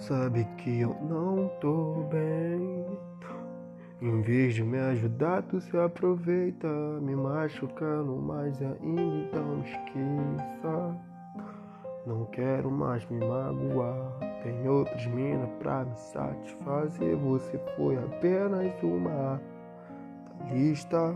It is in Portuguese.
Sabe que eu não tô bem. Em vez de me ajudar, tu se aproveita, me machucando mais ainda, então esqueça. Não quero mais me magoar. Tem outras minas pra me satisfazer. Você foi apenas uma da lista.